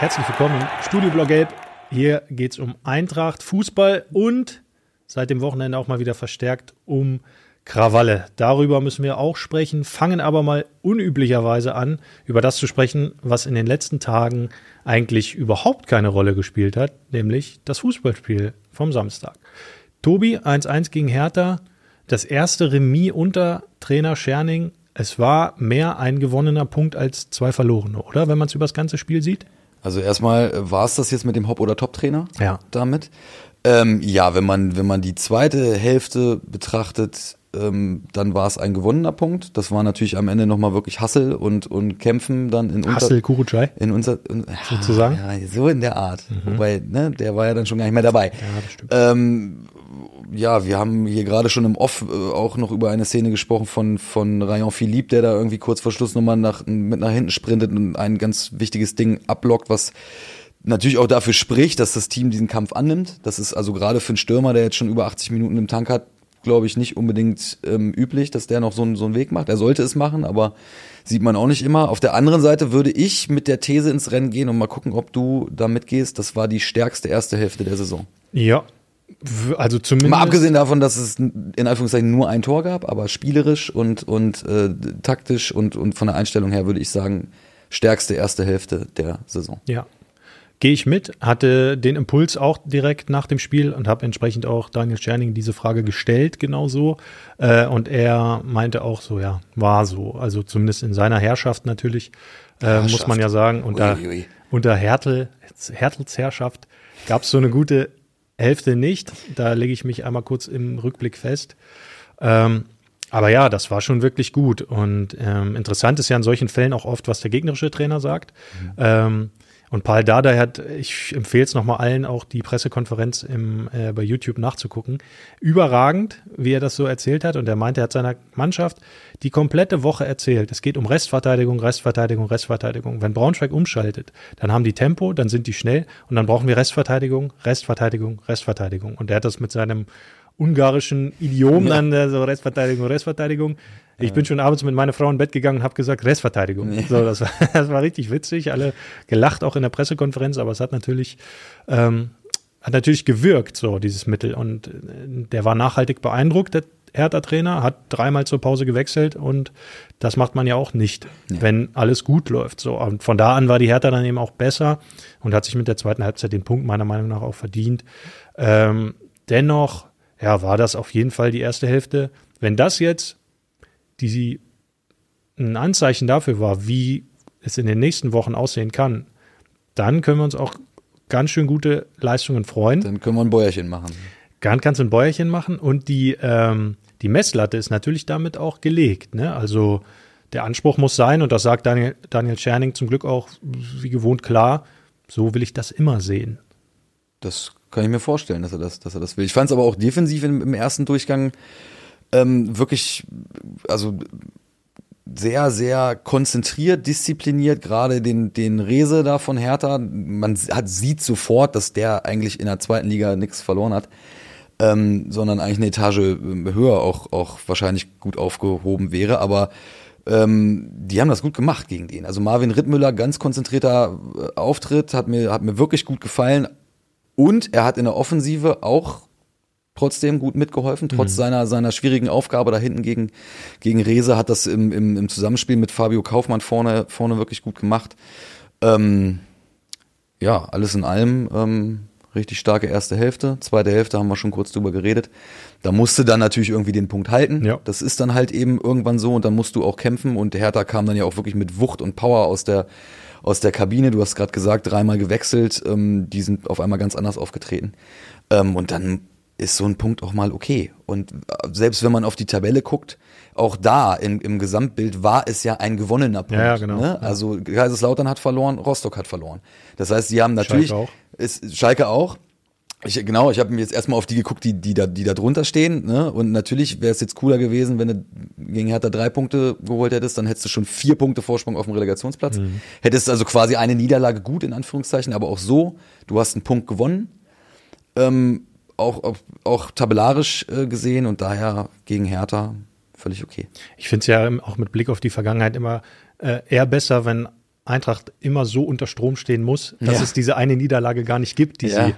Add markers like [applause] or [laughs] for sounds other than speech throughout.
Herzlich willkommen im Studio Blau Gelb. Hier geht es um Eintracht, Fußball und seit dem Wochenende auch mal wieder verstärkt um Krawalle. Darüber müssen wir auch sprechen, fangen aber mal unüblicherweise an, über das zu sprechen, was in den letzten Tagen eigentlich überhaupt keine Rolle gespielt hat, nämlich das Fußballspiel vom Samstag. Tobi 1-1 gegen Hertha, das erste Remis unter Trainer Scherning. Es war mehr ein gewonnener Punkt als zwei verlorene, oder? Wenn man es über das ganze Spiel sieht. Also erstmal äh, war es das jetzt mit dem Hop- oder Top-Trainer? Ja. Damit? Ähm, ja, wenn man, wenn man die zweite Hälfte betrachtet, ähm, dann war es ein gewonnener Punkt. Das war natürlich am Ende nochmal wirklich Hassel und, und Kämpfen dann in unser, Hassel Kurucay. in unser in, Sozusagen? Ja, so in der Art. Wobei, ne, der war ja dann schon gar nicht mehr dabei. Ja, das stimmt. Ähm, ja, wir haben hier gerade schon im Off äh, auch noch über eine Szene gesprochen von, von Rayon Philippe, der da irgendwie kurz vor Schluss nochmal nach, mit nach hinten sprintet und ein ganz wichtiges Ding ablockt, was natürlich auch dafür spricht, dass das Team diesen Kampf annimmt. Das ist also gerade für einen Stürmer, der jetzt schon über 80 Minuten im Tank hat, glaube ich, nicht unbedingt ähm, üblich, dass der noch so, einen- so einen Weg macht. Er sollte es machen, aber sieht man auch nicht immer. Auf der anderen Seite würde ich mit der These ins Rennen gehen und mal gucken, ob du da mitgehst. Das war die stärkste erste Hälfte der Saison. Ja. Also zumindest. Mal abgesehen davon, dass es in Anführungszeichen nur ein Tor gab, aber spielerisch und, und äh, taktisch und, und von der Einstellung her würde ich sagen, stärkste erste Hälfte der Saison. Ja. Gehe ich mit, hatte den Impuls auch direkt nach dem Spiel und habe entsprechend auch Daniel Scherning diese Frage gestellt, genauso. Äh, und er meinte auch so, ja, war so. Also zumindest in seiner Herrschaft natürlich, äh, muss Herrschaft. man ja sagen. Unter, Uiuiui. unter Hertel, Hertels Herrschaft gab es so eine gute Hälfte nicht. Da lege ich mich einmal kurz im Rückblick fest. Ähm, aber ja, das war schon wirklich gut. Und ähm, interessant ist ja in solchen Fällen auch oft, was der gegnerische Trainer sagt. Ähm, und Paul Dardai hat, ich empfehle es nochmal allen, auch die Pressekonferenz im, äh, bei YouTube nachzugucken. Überragend, wie er das so erzählt hat. Und er meinte, er hat seiner Mannschaft die komplette Woche erzählt. Es geht um Restverteidigung, Restverteidigung, Restverteidigung. Wenn Braunschweig umschaltet, dann haben die Tempo, dann sind die schnell und dann brauchen wir Restverteidigung, Restverteidigung, Restverteidigung. Und er hat das mit seinem ungarischen Idiom dann so Restverteidigung, Restverteidigung. Ich bin schon abends mit meiner Frau ins Bett gegangen und habe gesagt Restverteidigung. So, das, war, [laughs] das war richtig witzig. Alle gelacht auch in der Pressekonferenz, aber es hat natürlich ähm, hat natürlich gewirkt so dieses Mittel und äh, der war nachhaltig beeindruckt. Der Hertha-Trainer hat dreimal zur Pause gewechselt und das macht man ja auch nicht, wenn alles gut läuft. So und von da an war die Hertha dann eben auch besser und hat sich mit der zweiten Halbzeit den Punkt meiner Meinung nach auch verdient. Ähm, dennoch, ja, war das auf jeden Fall die erste Hälfte. Wenn das jetzt die sie ein Anzeichen dafür war, wie es in den nächsten Wochen aussehen kann, dann können wir uns auch ganz schön gute Leistungen freuen. Dann können wir ein Bäuerchen machen. Ganz kannst du ein Bäuerchen machen und die, ähm, die Messlatte ist natürlich damit auch gelegt. Ne? Also der Anspruch muss sein, und das sagt Daniel, Daniel Scherning zum Glück auch wie gewohnt klar, so will ich das immer sehen. Das kann ich mir vorstellen, dass er das, dass er das will. Ich fand es aber auch defensiv im, im ersten Durchgang ähm, wirklich, also sehr, sehr konzentriert, diszipliniert, gerade den, den Rese da von Hertha. Man hat, sieht sofort, dass der eigentlich in der zweiten Liga nichts verloren hat, ähm, sondern eigentlich eine Etage ähm, höher auch, auch wahrscheinlich gut aufgehoben wäre. Aber ähm, die haben das gut gemacht gegen den. Also Marvin Rittmüller, ganz konzentrierter äh, Auftritt, hat mir, hat mir wirklich gut gefallen. Und er hat in der Offensive auch trotzdem gut mitgeholfen, trotz seiner, seiner schwierigen Aufgabe da hinten gegen, gegen Rese, hat das im, im, im Zusammenspiel mit Fabio Kaufmann vorne, vorne wirklich gut gemacht. Ähm, ja, alles in allem ähm, richtig starke erste Hälfte. Zweite Hälfte haben wir schon kurz drüber geredet. Da musste dann natürlich irgendwie den Punkt halten. Ja. Das ist dann halt eben irgendwann so und dann musst du auch kämpfen und der Hertha kam dann ja auch wirklich mit Wucht und Power aus der aus der Kabine. Du hast gerade gesagt, dreimal gewechselt. Ähm, die sind auf einmal ganz anders aufgetreten. Ähm, und dann ist so ein Punkt auch mal okay. Und äh, selbst wenn man auf die Tabelle guckt, auch da im, im Gesamtbild war es ja ein gewonnener Punkt. Ja, ja, genau. Ne? Also Kaiserslautern hat verloren, Rostock hat verloren. Das heißt, sie haben natürlich Schalke auch. Ist, Schalke auch. Ich, genau, ich habe mir jetzt erstmal auf die geguckt, die, die, da, die da drunter stehen. Ne? Und natürlich wäre es jetzt cooler gewesen, wenn du gegen Hertha drei Punkte geholt hättest, dann hättest du schon vier Punkte Vorsprung auf dem Relegationsplatz. Hättest also quasi eine Niederlage gut, in Anführungszeichen, aber auch so, du hast einen Punkt gewonnen. Ähm, auch, auch, auch tabellarisch äh, gesehen und daher gegen Hertha völlig okay. Ich finde es ja auch mit Blick auf die Vergangenheit immer äh, eher besser, wenn Eintracht immer so unter Strom stehen muss, dass Ja. es diese eine Niederlage gar nicht gibt, die, Ja.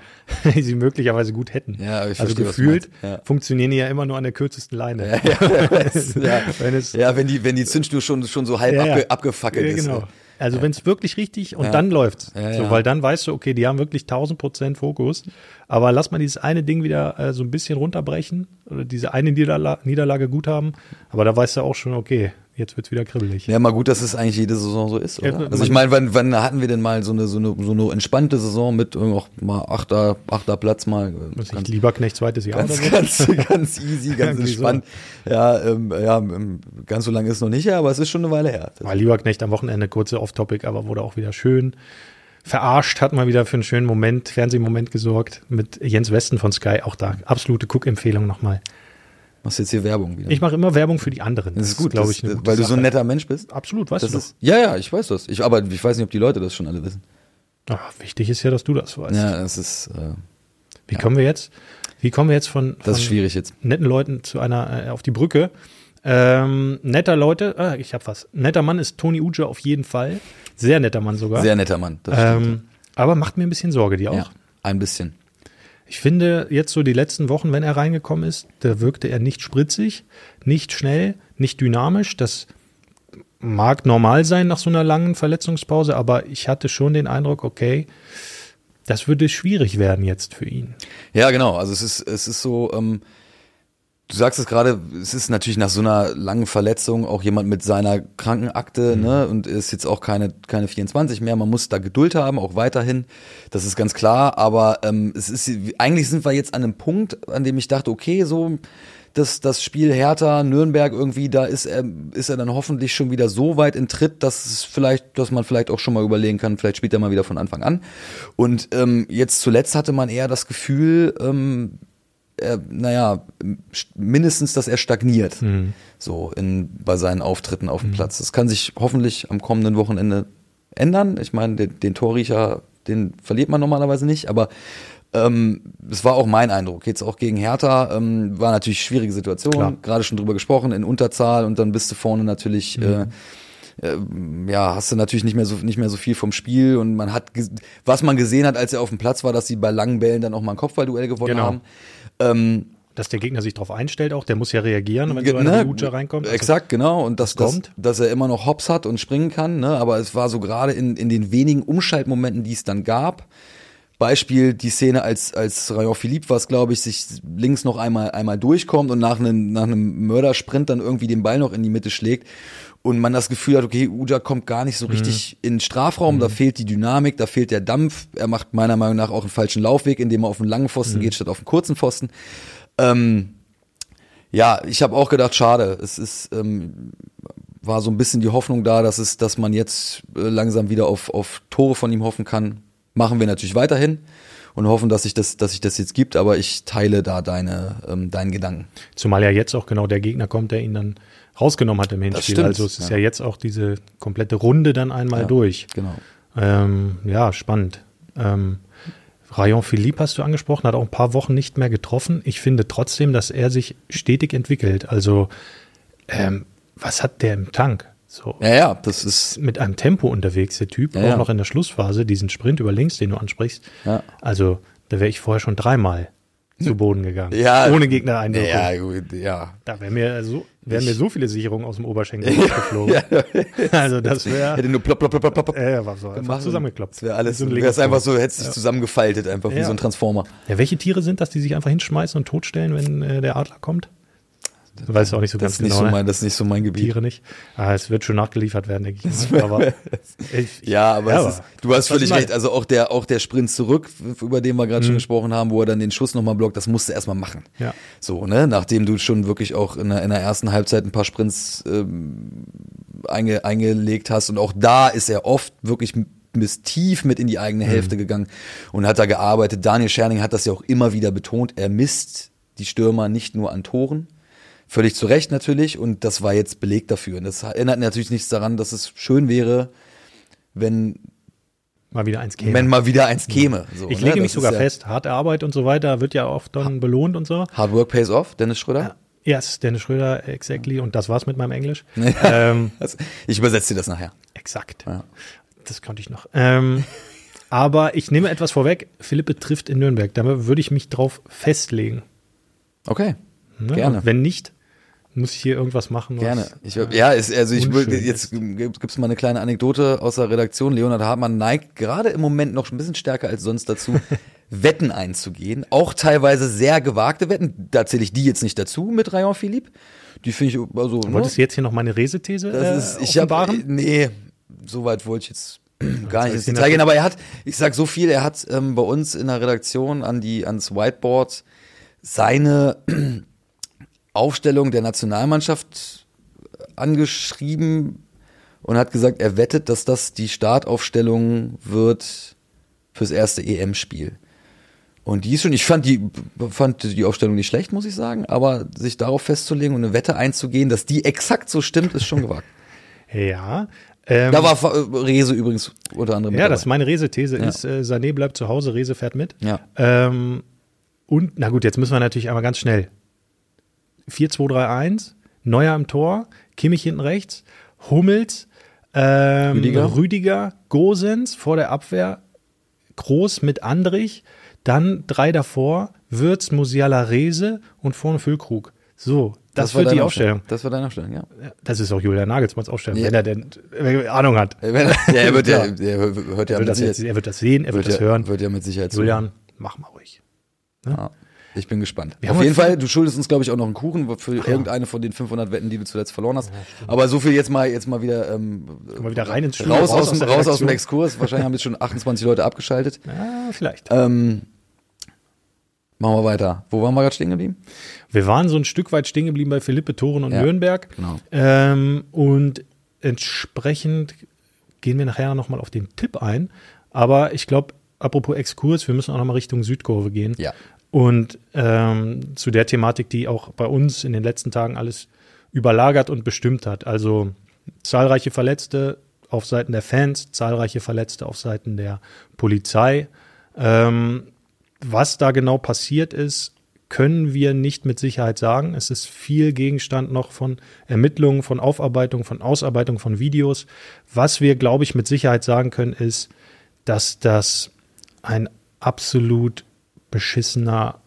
sie, [laughs] die sie möglicherweise gut hätten. Ja, also verstehe, gefühlt. Ja. funktionieren die ja immer nur an der kürzesten Leine. [laughs] Ja, Wenn es- ja, wenn die, wenn die Zündschnur schon, schon so halb abge, abgefackelt ist. genau. Also wenn es wirklich richtig und Ja. dann läuft's. Ja, so, weil dann weißt du, okay, die haben wirklich 1000 Prozent Fokus. Aber lass mal dieses eine Ding wieder äh, so ein bisschen runterbrechen oder diese eine Niederla Niederlage gut haben. Aber da weißt du auch schon, okay, jetzt wird's wieder kribbelig. Ja, mal gut, dass es eigentlich jede Saison so ist, oder? Also ich meine, wann, wann hatten wir denn mal so eine, so eine, so eine entspannte Saison mit auch mal achter, achter Platz mal? Was Ganz, ich, Lieberknecht zweites Jahr ganz, oder [laughs] ganz, ganz easy, [laughs] ganz Irgendwie so. entspannt. Ja, ähm, ja, ähm, ganz so lange ist es noch nicht her, aber es ist schon eine Weile her. War Lieberknecht am Wochenende, kurze Off-Topic, aber wurde auch wieder schön verarscht, hat mal wieder für einen schönen Moment, Fernsehmoment gesorgt mit Jens Westen von Sky. Auch da absolute Cook-Empfehlung nochmal. Machst jetzt hier Werbung wieder. Ich mache immer Werbung für die anderen. das ist gut, glaube das, ich, gute weil du so ein netter Mensch bist. Absolut, weißt Das du ist, ja, ja, ich weiß das. Ich, aber ich weiß nicht, ob die Leute das schon alle wissen. Ach, wichtig ist ja, dass du das weißt. Ja, das ist, äh, Wie kommen wir jetzt? Wie kommen wir jetzt von, von das ist schwierig jetzt. netten Leuten zu einer äh, auf die Brücke? Ähm, netter Leute, ah, ich habe was. Netter Mann ist Toni Uja auf jeden Fall. Sehr netter Mann sogar. Sehr netter Mann. Das stimmt. ähm, aber macht mir ein bisschen Sorge, die auch. ja, ein bisschen. Ich finde jetzt so die letzten Wochen, wenn er reingekommen ist, da wirkte er nicht spritzig, nicht schnell, nicht dynamisch. Das mag normal sein nach so einer langen Verletzungspause, aber ich hatte schon den Eindruck, okay, das würde schwierig werden jetzt für ihn. Ja, genau. Also es ist, es ist so, ähm, du sagst es gerade, es ist natürlich nach so einer langen Verletzung auch jemand mit seiner Krankenakte, ne, und ist jetzt auch keine, keine 24 mehr. Man muss da Geduld haben, auch weiterhin. Das ist ganz klar. Aber ähm, es ist, eigentlich sind wir jetzt an einem Punkt, an dem ich dachte, okay, so, das, das Spiel Hertha, Nürnberg irgendwie, da ist er, ist er dann hoffentlich schon wieder so weit in Tritt, dass es vielleicht, dass man vielleicht auch schon mal überlegen kann, vielleicht spielt er mal wieder von Anfang an. Und ähm, jetzt zuletzt hatte man eher das Gefühl, ähm, er, naja, mindestens, dass er stagniert. So in, bei seinen Auftritten auf dem Platz. Das kann sich hoffentlich am kommenden Wochenende ändern. Ich meine, den, den Torriecher, den verliert man normalerweise nicht, aber ähm, es war auch mein Eindruck. Jetzt auch gegen Hertha ähm, war natürlich eine schwierige Situation. Klar. Gerade schon drüber gesprochen, in Unterzahl und dann bist du vorne natürlich. Äh, äh, ja, hast du natürlich nicht mehr so nicht mehr so viel vom Spiel und man hat was man gesehen hat, als er auf dem Platz war, dass sie bei langen Bällen dann auch mal ein Kopfballduell gewonnen Genau. haben. Ähm, Dass der Gegner sich darauf einstellt auch, der muss ja reagieren, wenn so einer ne, Uja reinkommt. Also, Exakt, genau. Und dass, dass, kommt. dass er immer noch Hops hat und springen kann. Ne? Aber es war so gerade in, in den wenigen Umschaltmomenten, die es dann gab. Beispiel die Szene, als, als Rayon Philippe was, glaube ich, sich links noch einmal, einmal durchkommt und nach einem, nach einem Mördersprint dann irgendwie den Ball noch in die Mitte schlägt. Und man das Gefühl hat, okay, Uja kommt gar nicht so richtig in den Strafraum, da fehlt die Dynamik, da fehlt der Dampf. Er macht meiner Meinung nach auch einen falschen Laufweg, indem er auf einen langen Pfosten geht, statt auf einen kurzen Pfosten. Ähm, ja, ich habe auch gedacht, schade. Es ist ähm, war so ein bisschen die Hoffnung da, dass es, dass man jetzt äh, langsam wieder auf, auf Tore von ihm hoffen kann. Machen wir natürlich weiterhin und hoffen, dass sich das, dass sich das jetzt gibt. Aber ich teile da deine, ähm, deinen Gedanken. Zumal ja jetzt auch genau der Gegner kommt, der ihn dann rausgenommen hat im Hinspiel. also es ist ja. ja. jetzt auch diese komplette Runde dann einmal Ja. durch. Genau. Ähm, ja, spannend. Ähm, Rayon Philippe hast du angesprochen, hat auch ein paar Wochen nicht mehr getroffen. Ich finde trotzdem, dass er sich stetig entwickelt. Also, ähm, was hat der im Tank? So Ja, ja, das ist mit einem Tempo unterwegs, der Typ, Ja, auch ja. noch in der Schlussphase, diesen Sprint über links, den du ansprichst. Ja. Also, da wäre ich vorher schon dreimal zu [laughs] Boden gegangen. ja Ohne Gegnereinwirkung. Ja, gut, ja. Da wären mir so, wären mir so viele Sicherungen aus dem Oberschenkel [laughs] geflogen. Also das wäre, Hätte nur plopp, plopp, plopp, plopp, äh, war so einfach zusammengekloppt. Das wäre alles, Wie so ein wäre es einfach so, hättest dich zusammengefaltet, einfach wie Ja. so ein Transformer. Ja, welche Tiere sind das, die sich einfach hinschmeißen und totstellen, wenn äh, der Adler kommt? Du weißt auch nicht so Das ganz ist nicht genau, so ne? mein, das ist nicht so mein Gebiet. Tiere nicht. Ah, es wird schon nachgeliefert werden, denke ich. Aber [laughs] ich, Ja, aber, Ja, es ist, du hast völlig recht. Also auch der, auch der Sprint zurück, über den wir gerade schon gesprochen haben, wo er dann den Schuss nochmal blockt, das musst du erstmal machen. Ja. So, ne, nachdem du schon wirklich auch in der, in der ersten Halbzeit ein paar Sprints ähm, einge, eingelegt hast und auch da ist er oft wirklich bis tief mit in die eigene Hälfte gegangen und hat da gearbeitet. Daniel Scherning hat das ja auch immer wieder betont. Er misst die Stürmer nicht nur an Toren, Völlig zu Recht natürlich und das war jetzt Beleg dafür. Und das erinnert natürlich nichts daran, dass es schön wäre, wenn, mal wieder eins käme. wenn mal wieder eins käme. So, ich ne? lege Das mich sogar ja fest, harte Arbeit und so weiter wird ja oft dann belohnt und so. Hard Work pays off, Dennis Schröder. Yes, Dennis Schröder, exactly. Und das war's mit meinem Englisch. [laughs] ähm, ich übersetze dir das nachher. exakt. Ja. Das konnte ich noch. Ähm, [laughs] aber ich nehme etwas vorweg. Philippe trifft in Nürnberg. Da würde ich mich drauf festlegen. Okay. Ne? Gerne. Und wenn nicht, muss ich hier irgendwas machen. Gerne. Ich, ja, ist, also ich will, jetzt gibt's mal eine kleine Anekdote aus der Redaktion. Leonhard Hartmann neigt gerade im Moment noch ein bisschen stärker als sonst dazu, [laughs] Wetten einzugehen. Auch teilweise sehr gewagte Wetten. Da zähle ich die jetzt nicht dazu mit Rayon Philippe. Die finde ich also. ne? Wolltest du jetzt hier noch meine Resethese Das äh, ist, ich habe, nee, so weit wollte ich jetzt gar nicht ins Detail gehen, aber er hat, ich sag so viel, er hat ähm, bei uns in der Redaktion an die, ans Whiteboard seine Aufstellung der Nationalmannschaft angeschrieben und hat gesagt, er wettet, dass das die Startaufstellung wird fürs erste EM-Spiel. Und die ist schon, ich fand die, fand die Aufstellung nicht schlecht, muss ich sagen, aber sich darauf festzulegen und eine Wette einzugehen, dass die exakt so stimmt, ist schon gewagt. [laughs] Ja. Ähm, Da war äh, Rese übrigens unter anderem. ja, dabei. das ist meine Resethese Ja. ist, äh, Sané bleibt zu Hause, Rese fährt mit. Ja. Ähm, und, na gut, jetzt müssen wir natürlich einmal ganz schnell. 4-2-3-1, Neuer im Tor, Kimmich hinten rechts, Hummels, ähm, Rüdiger. Rüdiger. Gosens vor der Abwehr, Groß mit Andrich, dann drei davor, Würz, Musiala, Rese und vorne Füllkrug. So, das, war wird die deine Aufstellung. Das war deine Aufstellung, ja. Das ist auch Julian Nagelsmanns Aufstellung, Ja. wenn er denn äh, Ahnung hat. Wenn- ja, er wird ja, Ja. der hört ja Er wird, das jetzt, er wird das sehen, er wird, wird das ja, hören. wird ja mit Sicherheit. Julian, mach mal ruhig. Ja. Ich bin gespannt. Wir Auf jeden Fall, du schuldest uns, glaube ich, auch noch einen Kuchen für irgendeine von den 500 Wetten, die du zuletzt verloren hast. Aber so viel jetzt mal, jetzt mal wieder, ähm, Mal wieder rein ins Studio, raus, aus, dem, der raus aus dem. Exkurs. Wahrscheinlich haben jetzt schon 28 Leute abgeschaltet. [laughs] Ja, vielleicht. Ähm, machen wir weiter. Wo waren wir gerade stehen geblieben? Wir waren so ein Stück weit stehen geblieben bei Philippe Thoren und Ja, Nürnberg. genau. Ähm, und entsprechend gehen wir nachher nochmal auf den Tipp ein. Aber ich glaube, apropos Exkurs, wir müssen auch nochmal Richtung Südkurve gehen. Ja. Und ähm, zu der Thematik, die auch bei uns in den letzten Tagen alles überlagert und bestimmt hat. Also zahlreiche Verletzte auf Seiten der Fans, zahlreiche Verletzte auf Seiten der Polizei. Ähm, was da genau passiert ist, können wir nicht mit Sicherheit sagen. Es ist viel Gegenstand noch von Ermittlungen, von Aufarbeitung, von Ausarbeitung von Videos. Was wir, glaube ich, mit Sicherheit sagen können, ist, dass das ein absolut beschissener,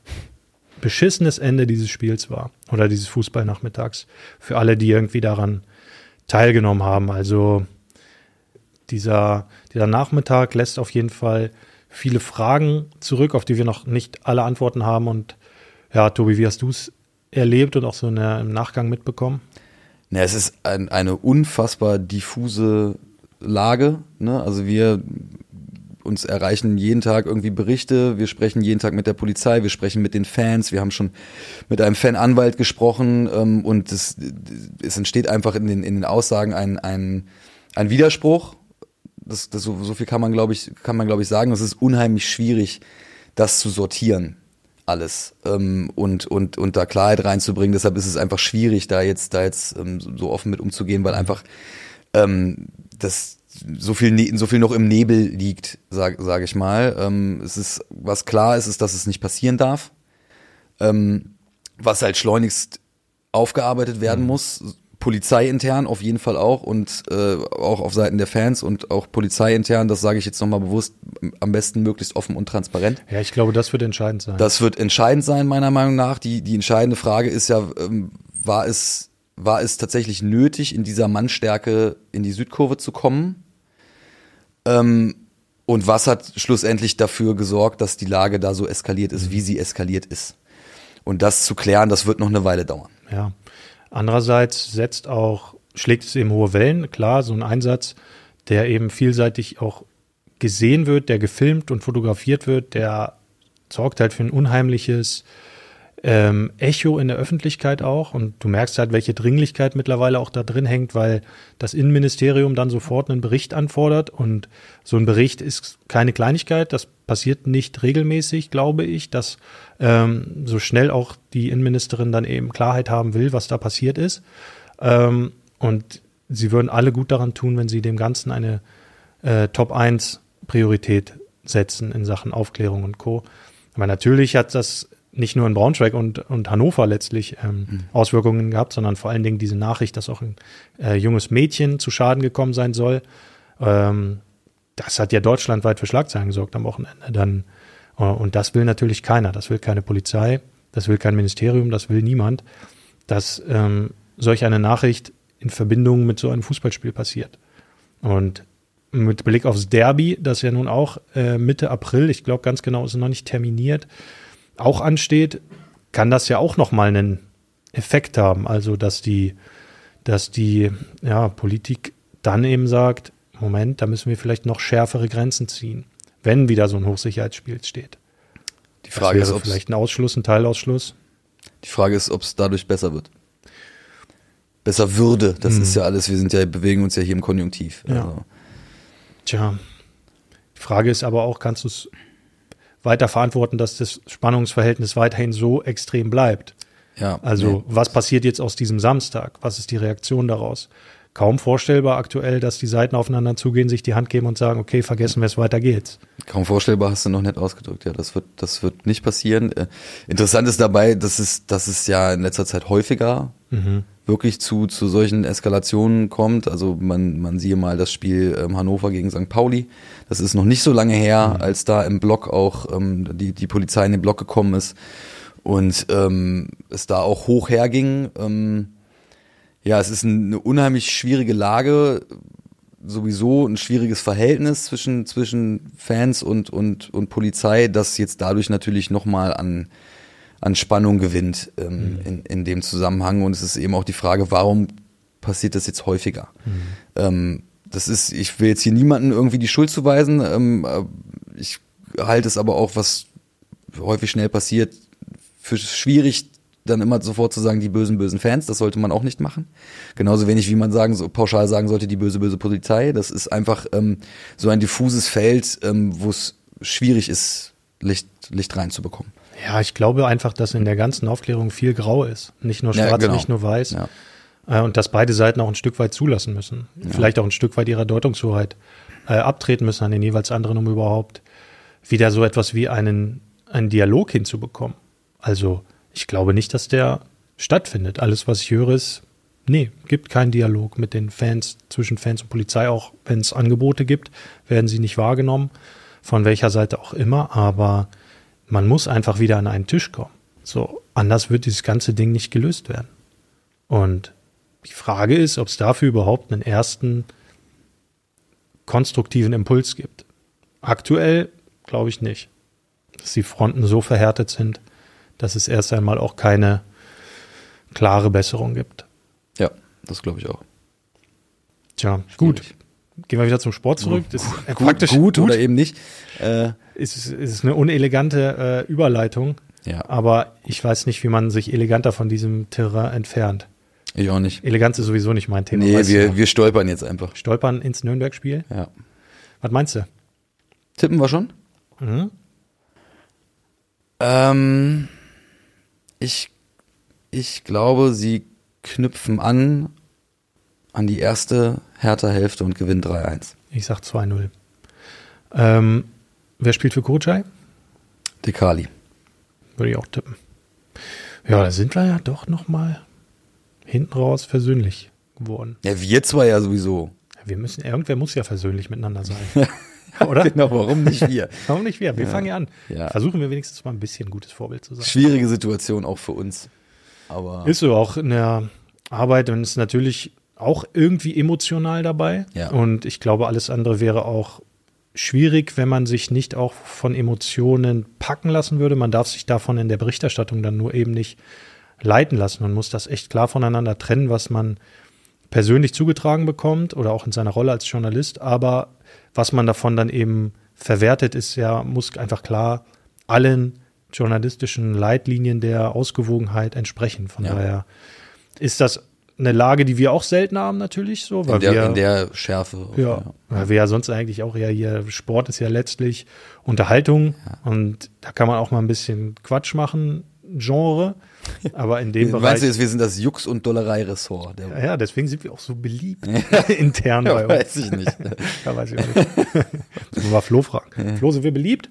beschissenes Ende dieses Spiels war oder dieses Fußballnachmittags für alle, die irgendwie daran teilgenommen haben. Also dieser, dieser Nachmittag lässt auf jeden Fall viele Fragen zurück, auf die wir noch nicht alle Antworten haben. Und ja, Tobi, wie hast du es erlebt und auch so der, im Nachgang mitbekommen? Ja, es ist ein, eine unfassbar diffuse Lage. Ne? Also wir uns erreichen jeden Tag irgendwie Berichte, wir sprechen jeden Tag mit der Polizei, wir sprechen mit den Fans, wir haben schon mit einem Fananwalt gesprochen ähm, und es, es entsteht einfach in den, in den Aussagen ein, ein, ein Widerspruch. Das, das, so, so viel kann man, glaube ich, kann man, glaube ich, sagen. Es ist unheimlich schwierig, das zu sortieren alles ähm, und und und da Klarheit reinzubringen. Deshalb ist es einfach schwierig, da jetzt da jetzt ähm, so offen mit umzugehen, weil einfach ähm, das so viel ne so viel noch im Nebel liegt, sag sage ich mal. Ähm, es ist was klar ist, ist, dass es nicht passieren darf. Ähm, was halt schleunigst aufgearbeitet werden muss, polizeiintern auf jeden Fall auch und äh, auch auf Seiten der Fans und auch polizeiintern, das sage ich jetzt nochmal bewusst, am besten möglichst offen und transparent. Ja, ich glaube, das wird entscheidend sein. Das wird entscheidend sein, meiner Meinung nach. Die, die entscheidende Frage ist ja, ähm, war es, war es tatsächlich nötig, in dieser Mannstärke in die Südkurve zu kommen? Ähm, und was hat schlussendlich dafür gesorgt, dass die Lage da so eskaliert ist, wie sie eskaliert ist? Und das zu klären, das wird noch eine Weile dauern. Ja. Andererseits setzt auch, schlägt es eben hohe Wellen. Klar, so ein Einsatz, der eben vielseitig auch gesehen wird, der gefilmt und fotografiert wird, der sorgt halt für ein unheimliches ähm, Echo in der Öffentlichkeit auch. Und du merkst halt, welche Dringlichkeit mittlerweile auch da drin hängt, weil das Innenministerium dann sofort einen Bericht anfordert. Und so ein Bericht ist keine Kleinigkeit. Das passiert nicht regelmäßig, glaube ich, dass ähm, so schnell auch die Innenministerin dann eben Klarheit haben will, was da passiert ist. Ähm, und sie würden alle gut daran tun, wenn sie dem Ganzen eine äh, Top 1 Priorität setzen in Sachen Aufklärung und Co. Aber natürlich hat das nicht nur in Braunschweig und, und Hannover letztlich ähm, mhm. Auswirkungen gehabt, sondern vor allen Dingen diese Nachricht, dass auch ein äh, junges Mädchen zu Schaden gekommen sein soll. Ähm, das hat ja deutschlandweit für Schlagzeilen gesorgt am Wochenende. Dann, äh, und das will natürlich keiner. Das will keine Polizei, das will kein Ministerium, das will niemand, dass ähm, solch eine Nachricht in Verbindung mit so einem Fußballspiel passiert. Und mit Blick aufs Derby, das ja nun auch äh, Mitte April, ich glaube ganz genau, ist noch nicht terminiert, auch ansteht, kann das ja auch noch mal einen Effekt haben. Also dass die, dass die ja, Politik dann eben sagt, Moment, da müssen wir vielleicht noch schärfere Grenzen ziehen, wenn wieder so ein Hochsicherheitsspiel steht. Die Frage ist, ob vielleicht ein Ausschluss, ein Teilausschluss. Die Frage ist, ob es dadurch besser wird. Besser würde. Das Hm. ist ja alles. Wir sind ja bewegen uns ja hier im Konjunktiv. Ja. Also, Tja, die Frage ist aber auch, kannst du es weiter verantworten, dass das Spannungsverhältnis weiterhin so extrem bleibt? ja. Also, nee. was passiert jetzt aus diesem Samstag? Was ist die Reaktion daraus? Kaum vorstellbar aktuell, dass die Seiten aufeinander zugehen, sich die Hand geben und sagen, okay, vergessen wir es, weiter geht's. Kaum vorstellbar hast du noch nicht ausgedrückt. Ja, das wird, das wird nicht passieren. Äh, interessant ist dabei, dass es, dass es ja in letzter Zeit häufiger wirklich zu, zu solchen Eskalationen kommt. Also man, man siehe mal das Spiel ähm, Hannover gegen St. Pauli. Das ist noch nicht so lange her, als da im Block auch ähm, die, die Polizei in den Block gekommen ist und ähm, es da auch hoch herging. Ähm, ja, es ist eine unheimlich schwierige Lage, sowieso ein schwieriges Verhältnis zwischen, zwischen Fans und, und, und Polizei, das jetzt dadurch natürlich nochmal an, an Spannung gewinnt ähm, in, in dem Zusammenhang. Und es ist eben auch die Frage, warum passiert das jetzt häufiger? Ähm, das ist, ich will jetzt hier niemanden irgendwie die Schuld zuweisen. Ähm, äh, ich halte es aber auch, was häufig schnell passiert, für schwierig, dann immer sofort zu sagen, die bösen, bösen Fans, das sollte man auch nicht machen. Genauso wenig, wie man sagen, so pauschal sagen sollte, die böse, böse Polizei. Das ist einfach ähm, so ein diffuses Feld, ähm, wo es schwierig ist, Licht, Licht reinzubekommen. Ja, ich glaube einfach, dass in der ganzen Aufklärung viel Grau ist. Nicht nur Ja, schwarz, genau. nicht nur weiß. Ja. Äh, und dass beide Seiten auch ein Stück weit zulassen müssen. Vielleicht auch ein Stück weit ihrer Deutungshoheit äh, abtreten müssen an den jeweils anderen, um überhaupt wieder so etwas wie einen, einen Dialog hinzubekommen. Also ich glaube nicht, dass der stattfindet. Alles, was ich höre, ist, nee, gibt keinen Dialog mit den Fans, zwischen Fans und Polizei, auch wenn es Angebote gibt, werden sie nicht wahrgenommen, von welcher Seite auch immer, aber man muss einfach wieder an einen Tisch kommen. So, anders wird dieses ganze Ding nicht gelöst werden. Und die Frage ist, ob es dafür überhaupt einen ersten konstruktiven Impuls gibt. Aktuell glaube ich nicht, dass die Fronten so verhärtet sind, dass es erst einmal auch keine klare Besserung gibt. Ja, das glaube ich auch. Tja, gut. Gehen wir wieder zum Sport zurück. Das ist äh, Gut, praktisch gut, oder eben nicht. Äh, Es ist, ist eine unelegante äh, Überleitung, ja, aber ich weiß nicht, wie man sich eleganter von diesem Terrain entfernt. ich auch nicht. Eleganz ist sowieso nicht mein Thema. Nee, wir, wir stolpern jetzt einfach. Stolpern ins Nürnberg-Spiel. Ja. Was meinst du? Tippen wir schon? Mhm. Ähm, ich, ich glaube, sie knüpfen an an die erste Hertha-Hälfte und gewinnen 3-1. Ich sag 2-0. Ähm, wer spielt für Kocai? Dekali. Würde ich auch tippen. Ja, da sind wir ja doch noch mal hinten raus versöhnlich geworden. Ja, wir zwei ja sowieso. Wir müssen, irgendwer muss ja versöhnlich miteinander sein. [laughs] Oder? Genau, warum nicht wir? [laughs] Warum nicht wir? Wir Ja. fangen ja an. Ja. Versuchen wir wenigstens mal ein bisschen gutes Vorbild zu sein. Schwierige Situation auch für uns. Aber Ist so auch in der Arbeit und ist natürlich auch irgendwie emotional dabei. Ja. Und ich glaube, alles andere wäre auch schwierig, wenn man sich nicht auch von Emotionen packen lassen würde. Man darf sich davon in der Berichterstattung dann nur eben nicht leiten lassen. Man muss das echt klar voneinander trennen, was man persönlich zugetragen bekommt oder auch in seiner Rolle als Journalist. Aber was man davon dann eben verwertet, ist ja, muss einfach klar allen journalistischen Leitlinien der Ausgewogenheit entsprechen. Von Ja. daher ist das eine Lage, die wir auch selten haben natürlich so, weil in der, wir in der Schärfe. ja, weil wir ja sonst eigentlich auch eher hier, Sport ist ja letztlich Unterhaltung und da kann man auch mal ein bisschen Quatsch machen, Genre, [laughs] aber in dem Meinst Bereich. du jetzt, wir sind das Jux- und Dollerei-Ressort? Der- ja, ja, deswegen sind wir auch so beliebt [laughs] intern [laughs] bei Ja, uns. weiß ich nicht. Ja, weiß ich auch nicht. Müssen wir mal Flo fragen. Flo, sind wir beliebt?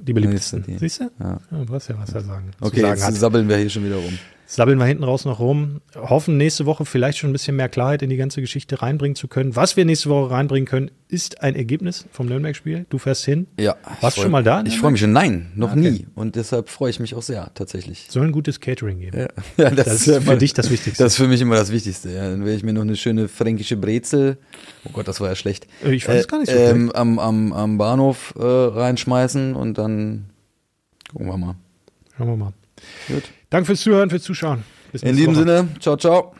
Die beliebtesten. Die. Siehst du? Ja. Ja, du hast ja was zu sagen. Okay, sagen jetzt hat. sabbeln wir hier schon wieder rum. Sabbeln wir hinten raus noch rum. Hoffen, nächste Woche vielleicht schon ein bisschen mehr Klarheit in die ganze Geschichte reinbringen zu können. Was wir nächste Woche reinbringen können, ist ein Ergebnis vom Nürnberg-Spiel. Du fährst hin. Ja. Warst du schon mal da? Ich freue mich schon. Nein, noch Okay. nie. Und deshalb freue ich mich auch sehr, tatsächlich. Soll ein gutes Catering geben. Ja, [laughs] ja, Das ist für dich das Wichtigste. Das ist für mich immer das Wichtigste. Ja. Dann werde ich mir noch eine schöne fränkische Brezel, oh Gott, das war ja schlecht, Äh, ich fand es gar nicht so ähm, am, am, am Bahnhof äh, reinschmeißen und dann gucken wir mal. Schauen wir mal. Gut. Danke fürs Zuhören, fürs Zuschauen. Bis In diesem Woche. Sinne, ciao, ciao.